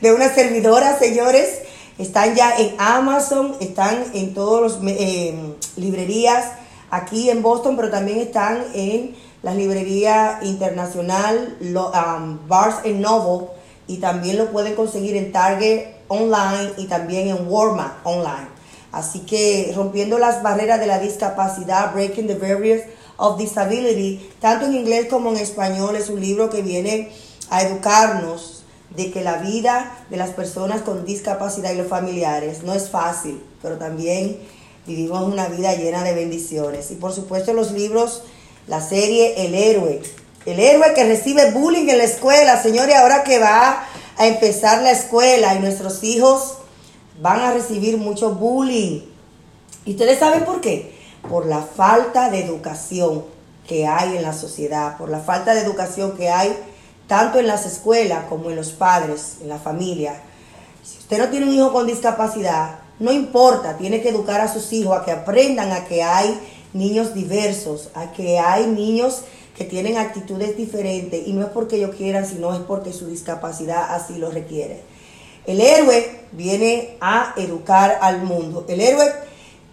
de una servidora, señores. Están ya en Amazon, están en todas las eh, librerías aquí en Boston, pero también están en la librería internacional um, Bars and Noble y también lo pueden conseguir en Target online y también en Walmart online. Así que rompiendo las barreras de la discapacidad, Breaking the Barriers of Disability, tanto en inglés como en español, es un libro que viene a educarnos de que la vida de las personas con discapacidad y los familiares no es fácil, pero también vivimos una vida llena de bendiciones. Y por supuesto los libros, la serie El héroe. El héroe que recibe bullying en la escuela, señores, ahora que va a empezar la escuela y nuestros hijos van a recibir mucho bullying. ¿Y ustedes saben por qué? Por la falta de educación que hay en la sociedad, por la falta de educación que hay tanto en las escuelas como en los padres, en la familia. Si usted no tiene un hijo con discapacidad, no importa, tiene que educar a sus hijos a que aprendan a que hay niños diversos, a que hay niños que tienen actitudes diferentes y no es porque ellos quieran, sino es porque su discapacidad así lo requiere. El héroe viene a educar al mundo. El héroe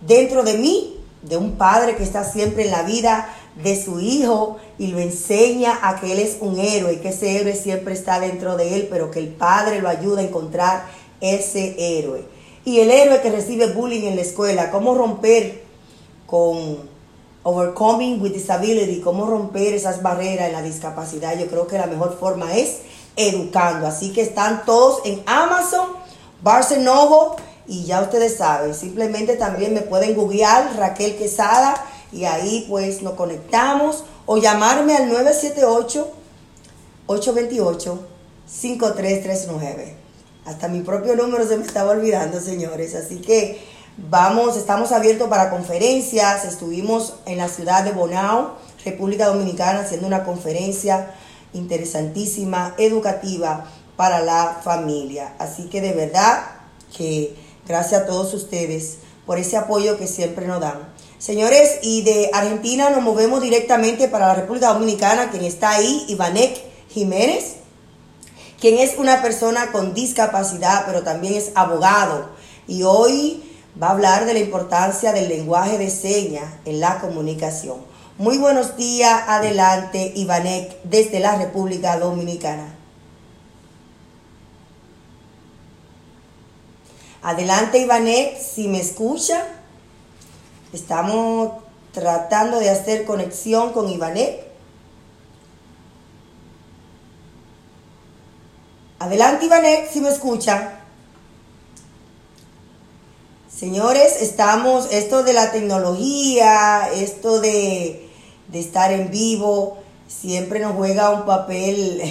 dentro de mí, de un padre que está siempre en la vida, de su hijo y lo enseña a que él es un héroe, que ese héroe siempre está dentro de él, pero que el padre lo ayuda a encontrar ese héroe. Y el héroe que recibe bullying en la escuela, cómo romper con overcoming with disability, cómo romper esas barreras en la discapacidad. Yo creo que la mejor forma es educando. Así que están todos en Amazon, Barcelona y ya ustedes saben, simplemente también me pueden googlear Raquel Quesada y ahí pues nos conectamos o llamarme al 978-828-5339. Hasta mi propio número se me estaba olvidando, señores. Así que vamos, estamos abiertos para conferencias. Estuvimos en la ciudad de Bonao, República Dominicana, haciendo una conferencia interesantísima, educativa para la familia. Así que de verdad que gracias a todos ustedes por ese apoyo que siempre nos dan. Señores, y de Argentina nos movemos directamente para la República Dominicana, quien está ahí, Ivanek Jiménez, quien es una persona con discapacidad, pero también es abogado. Y hoy va a hablar de la importancia del lenguaje de señas en la comunicación. Muy buenos días, adelante, Ivanek, desde la República Dominicana. Adelante, Ivanek, si me escucha. Estamos tratando de hacer conexión con Ivanek. Adelante, Ivanek, si me escucha. Señores, estamos, esto de la tecnología, esto de, de estar en vivo, siempre nos juega un papel,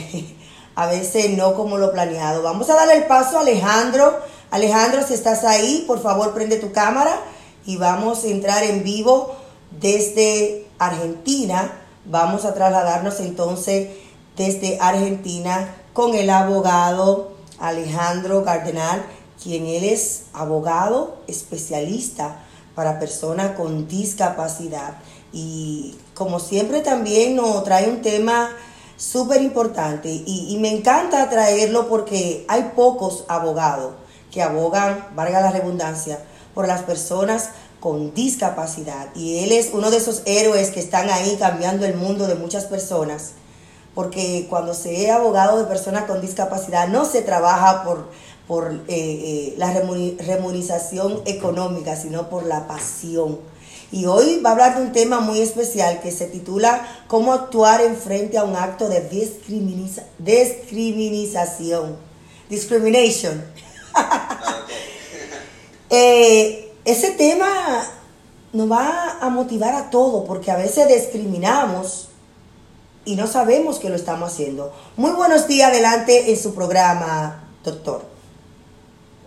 a veces no como lo planeado. Vamos a darle el paso a Alejandro. Alejandro, si estás ahí, por favor prende tu cámara y vamos a entrar en vivo desde Argentina. Vamos a trasladarnos entonces desde Argentina con el abogado Alejandro Cardenal, quien él es abogado especialista para personas con discapacidad. Y como siempre también nos trae un tema súper importante y, y, me encanta traerlo porque hay pocos abogados que abogan, valga la redundancia, por las personas con discapacidad. Y él es uno de esos héroes que están ahí cambiando el mundo de muchas personas porque cuando se es abogado de personas con discapacidad no se trabaja por, por eh, eh, la remuneración económica, sino por la pasión. Y hoy va a hablar de un tema muy especial que se titula Cómo actuar en frente a un acto de discriminación. Discrimination. Eh, ese tema nos va a motivar a todo, porque a veces discriminamos y no sabemos que lo estamos haciendo. Muy buenos días, adelante en su programa, doctor.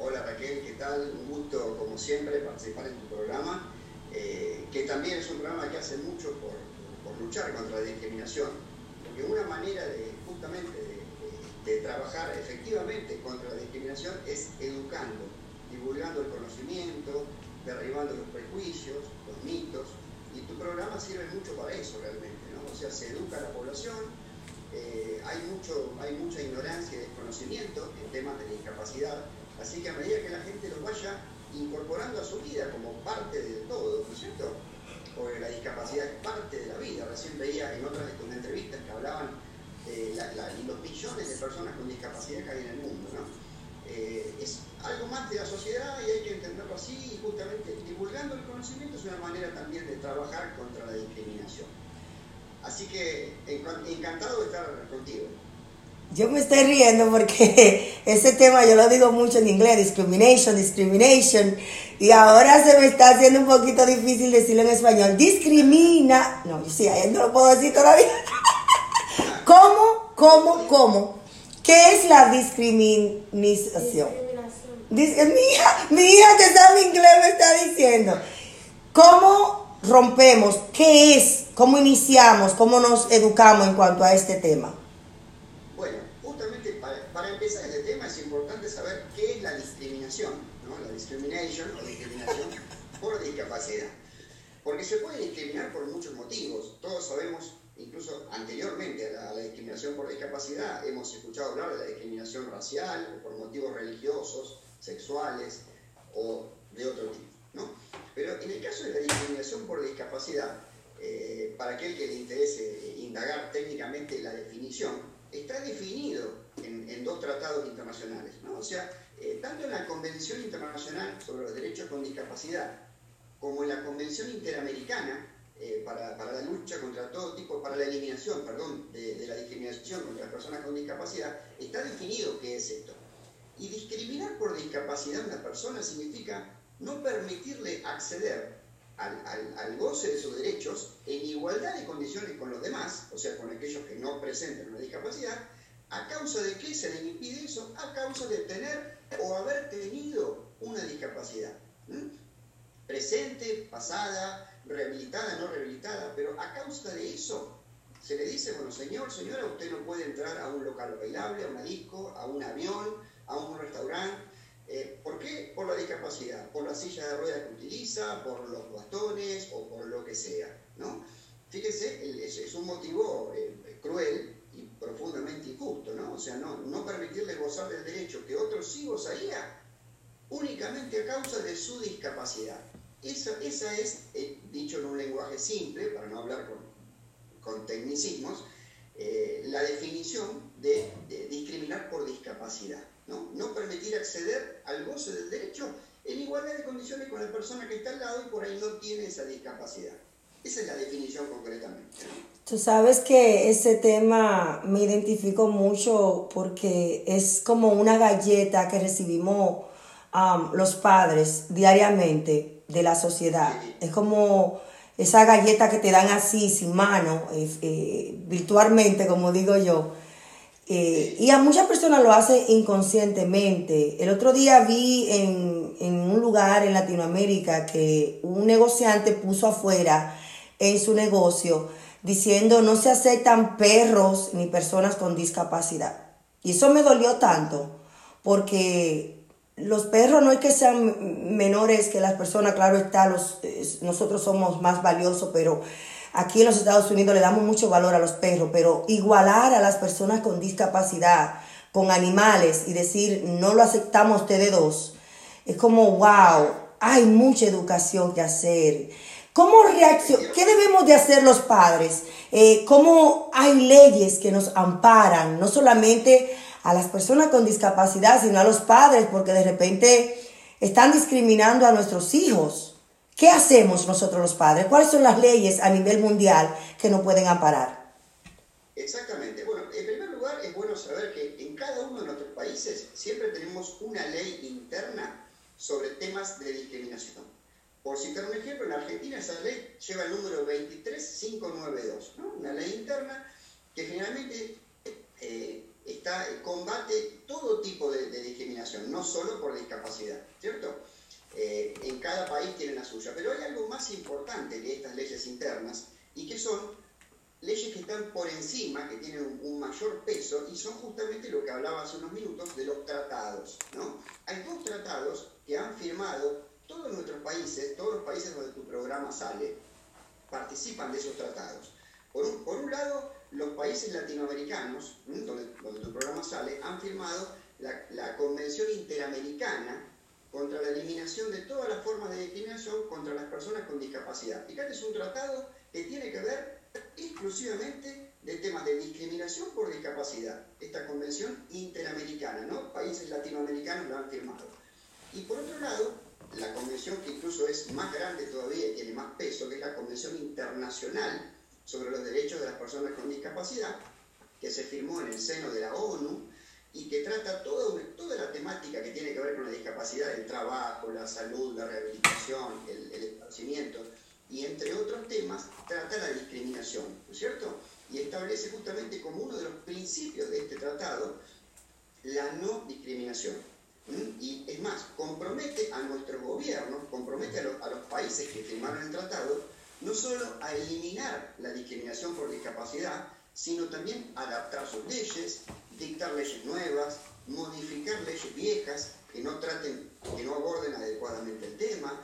Hola Raquel, ¿qué tal? Un gusto, como siempre, participar en tu programa, eh, que también es un programa que hace mucho por, luchar contra la discriminación, porque una manera de justamente de trabajar efectivamente contra la discriminación es educando, divulgando el conocimiento, derribando los prejuicios, los mitos, y tu programa sirve mucho para eso realmente o sea, se educa a la población, eh, hay, mucho, hay mucha ignorancia y desconocimiento en temas de discapacidad, así que a medida que la gente lo vaya incorporando a su vida como parte de todo, ¿no es cierto? Porque la discapacidad es parte de la vida. Recién veía en otras de tus entrevistas que hablaban de los millones de personas con discapacidad que hay en el mundo, ¿no? Eh, es algo más de la sociedad y hay que entenderlo así y justamente divulgando el conocimiento es una manera también de trabajar contra la discriminación. Así que encantado de estar contigo. Yo me estoy riendo porque ese tema yo lo digo mucho en inglés, discrimination, discrimination, y ahora se me está haciendo un poquito difícil decirlo en español. Discrimina, no, sí, no lo puedo decir todavía. ¿Cómo, cómo, cómo? ¿Qué es la discriminación? mi hija, mi hija que sabe inglés me está diciendo. ¿Cómo rompemos? ¿Qué es? ¿Cómo iniciamos? ¿Cómo nos educamos en cuanto a este tema? Bueno, justamente para, para empezar este tema es importante saber qué es la discriminación, ¿no? La discrimination o discriminación por discapacidad. Porque se puede discriminar por muchos motivos. Todos sabemos, incluso anteriormente a la, discriminación por discapacidad, hemos escuchado hablar de la discriminación racial o por motivos religiosos, sexuales o de otro tipo, ¿no? Pero en el caso de la discriminación por discapacidad, eh, para aquel que le interese indagar técnicamente la definición, está definido en, en dos tratados internacionales. ¿no? O sea, eh, tanto en la Convención Internacional sobre los Derechos con Discapacidad como en la Convención Interamericana eh, para, para, la lucha contra todo tipo, para la eliminación, perdón, de, de la discriminación contra las personas con discapacidad, está definido qué es esto. Y discriminar por discapacidad a una persona significa no permitirle acceder al, al, al, goce de sus derechos en igualdad de condiciones con los demás, o sea, con aquellos que no presenten una discapacidad, ¿a causa de qué se le impide eso? A causa de tener o haber tenido una discapacidad. ¿Mm? Presente, pasada, rehabilitada, no rehabilitada, pero a causa de eso se le dice, bueno, señor, señora, usted no puede entrar a un local bailable, a una disco, a un avión, a un restaurante, eh, ¿Por qué? Por la discapacidad, por la silla de ruedas que utiliza, por los bastones o por lo que sea. ¿no? Fíjense, es, es un motivo eh, cruel y profundamente injusto, ¿no? O sea, no, no permitirle gozar del derecho que otros sí gozaría únicamente a causa de su discapacidad. Esa, esa es, eh, dicho en un lenguaje simple, para no hablar con, con tecnicismos, eh, la definición de, discriminar por discapacidad. ¿no? no permitir acceder al goce del derecho en igualdad de condiciones con la persona que está al lado y por ahí no tiene esa discapacidad. Esa es la definición concretamente. Tú sabes que ese tema me identifico mucho porque es como una galleta que recibimos um, los padres diariamente de la sociedad. Es como esa galleta que te dan así, sin mano, eh, virtualmente, como digo yo. Eh, y a muchas personas lo hacen inconscientemente. El otro día vi en, en un lugar en Latinoamérica que un negociante puso afuera en su negocio diciendo no se aceptan perros ni personas con discapacidad. Y eso me dolió tanto porque los perros no es que sean menores que las personas, claro está, los, nosotros somos más valiosos, pero aquí en los Estados Unidos le damos mucho valor a los perros, pero igualar a las personas con discapacidad, con animales y decir no lo aceptamos ustedes dos, es como, wow, hay mucha educación que hacer. ¿Cómo reaccion ¿Qué debemos de hacer los padres? Eh, ¿Cómo hay leyes que nos amparan? No solamente a las personas con discapacidad, sino a los padres, porque de repente están discriminando a nuestros hijos. ¿Qué hacemos nosotros los padres? ¿Cuáles son las leyes a nivel mundial que nos pueden amparar? Exactamente. Bueno, en primer lugar es bueno saber que en cada uno de nuestros países siempre tenemos una ley interna sobre temas de discriminación. Por citar un ejemplo, en Argentina esa ley lleva el número 23592, ¿no? una ley interna que generalmente eh, está, combate todo tipo de, discriminación, no solo por discapacidad, ¿cierto? Eh, en cada país tiene la suya, pero hay algo más importante que estas leyes internas y que son leyes que están por encima, que tienen un, mayor peso y son justamente lo que hablaba hace unos minutos de los tratados, ¿no? Hay dos tratados que han firmado todos nuestros países, todos los países donde tu programa sale, participan de esos tratados. Por un, por un lado, los países latinoamericanos, donde, tu programa sale, han firmado la, Convención Interamericana contra la eliminación de todas las formas de discriminación contra las personas con discapacidad. Fíjate, es un tratado que tiene que ver exclusivamente de temas de discriminación por discapacidad. Esta convención interamericana, ¿no? Países latinoamericanos la han firmado. Y por otro lado, la convención que incluso es más grande todavía y tiene más peso, que es la Convención Internacional sobre los derechos de las personas con discapacidad, que se firmó en el seno de la ONU y que trata toda, toda la temática que tiene que ver con la discapacidad, el trabajo, la salud, la rehabilitación, el, el esparcimiento, y entre otros temas trata la discriminación, ¿no es cierto? Y establece justamente como uno de los principios de este tratado la no discriminación. Y es más, compromete a nuestros gobiernos, compromete a los países que firmaron el tratado, no solo a eliminar la discriminación por discapacidad, sino también adaptar sus leyes, dictar leyes nuevas, modificar leyes viejas que no traten, que no aborden adecuadamente el tema,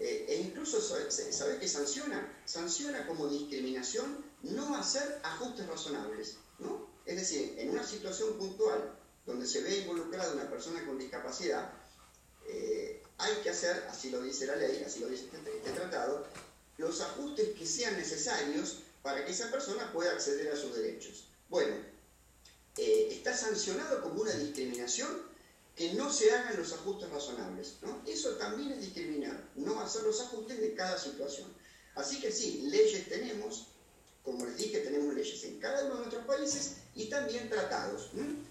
eh, e incluso, ¿sabe qué sanciona? Sanciona como discriminación no hacer ajustes razonables, ¿no? Es decir, en una situación puntual donde se ve involucrada una persona con discapacidad, eh, hay que hacer, así lo dice la ley, así lo dice este, este tratado, los ajustes que sean necesarios para que esa persona pueda acceder a sus derechos. Bueno, eh, está sancionado como una discriminación que no se hagan los ajustes razonables. ¿no? Eso también es discriminar, no hacer los ajustes de cada situación. Así que sí, leyes tenemos, como les dije, tenemos leyes en cada uno de nuestros países y también tratados.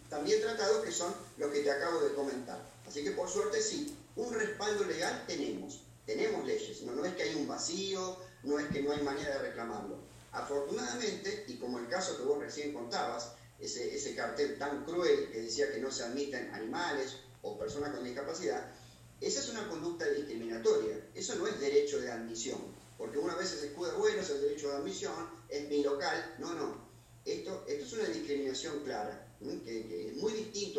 También tratados que son los que te acabo de comentar. Así que por suerte sí, un respaldo legal tenemos tenemos leyes, no, es que hay un vacío, no es que no hay manera de reclamarlo. Afortunadamente, y como el caso que vos recién contabas, ese, ese cartel tan cruel que decía que no se admiten animales o personas con discapacidad, esa es una conducta discriminatoria, eso no es derecho de admisión, porque una vez se escuda, bueno, es el derecho de admisión, es mi local, no, no, esto, esto es una discriminación clara, que, que es muy distinto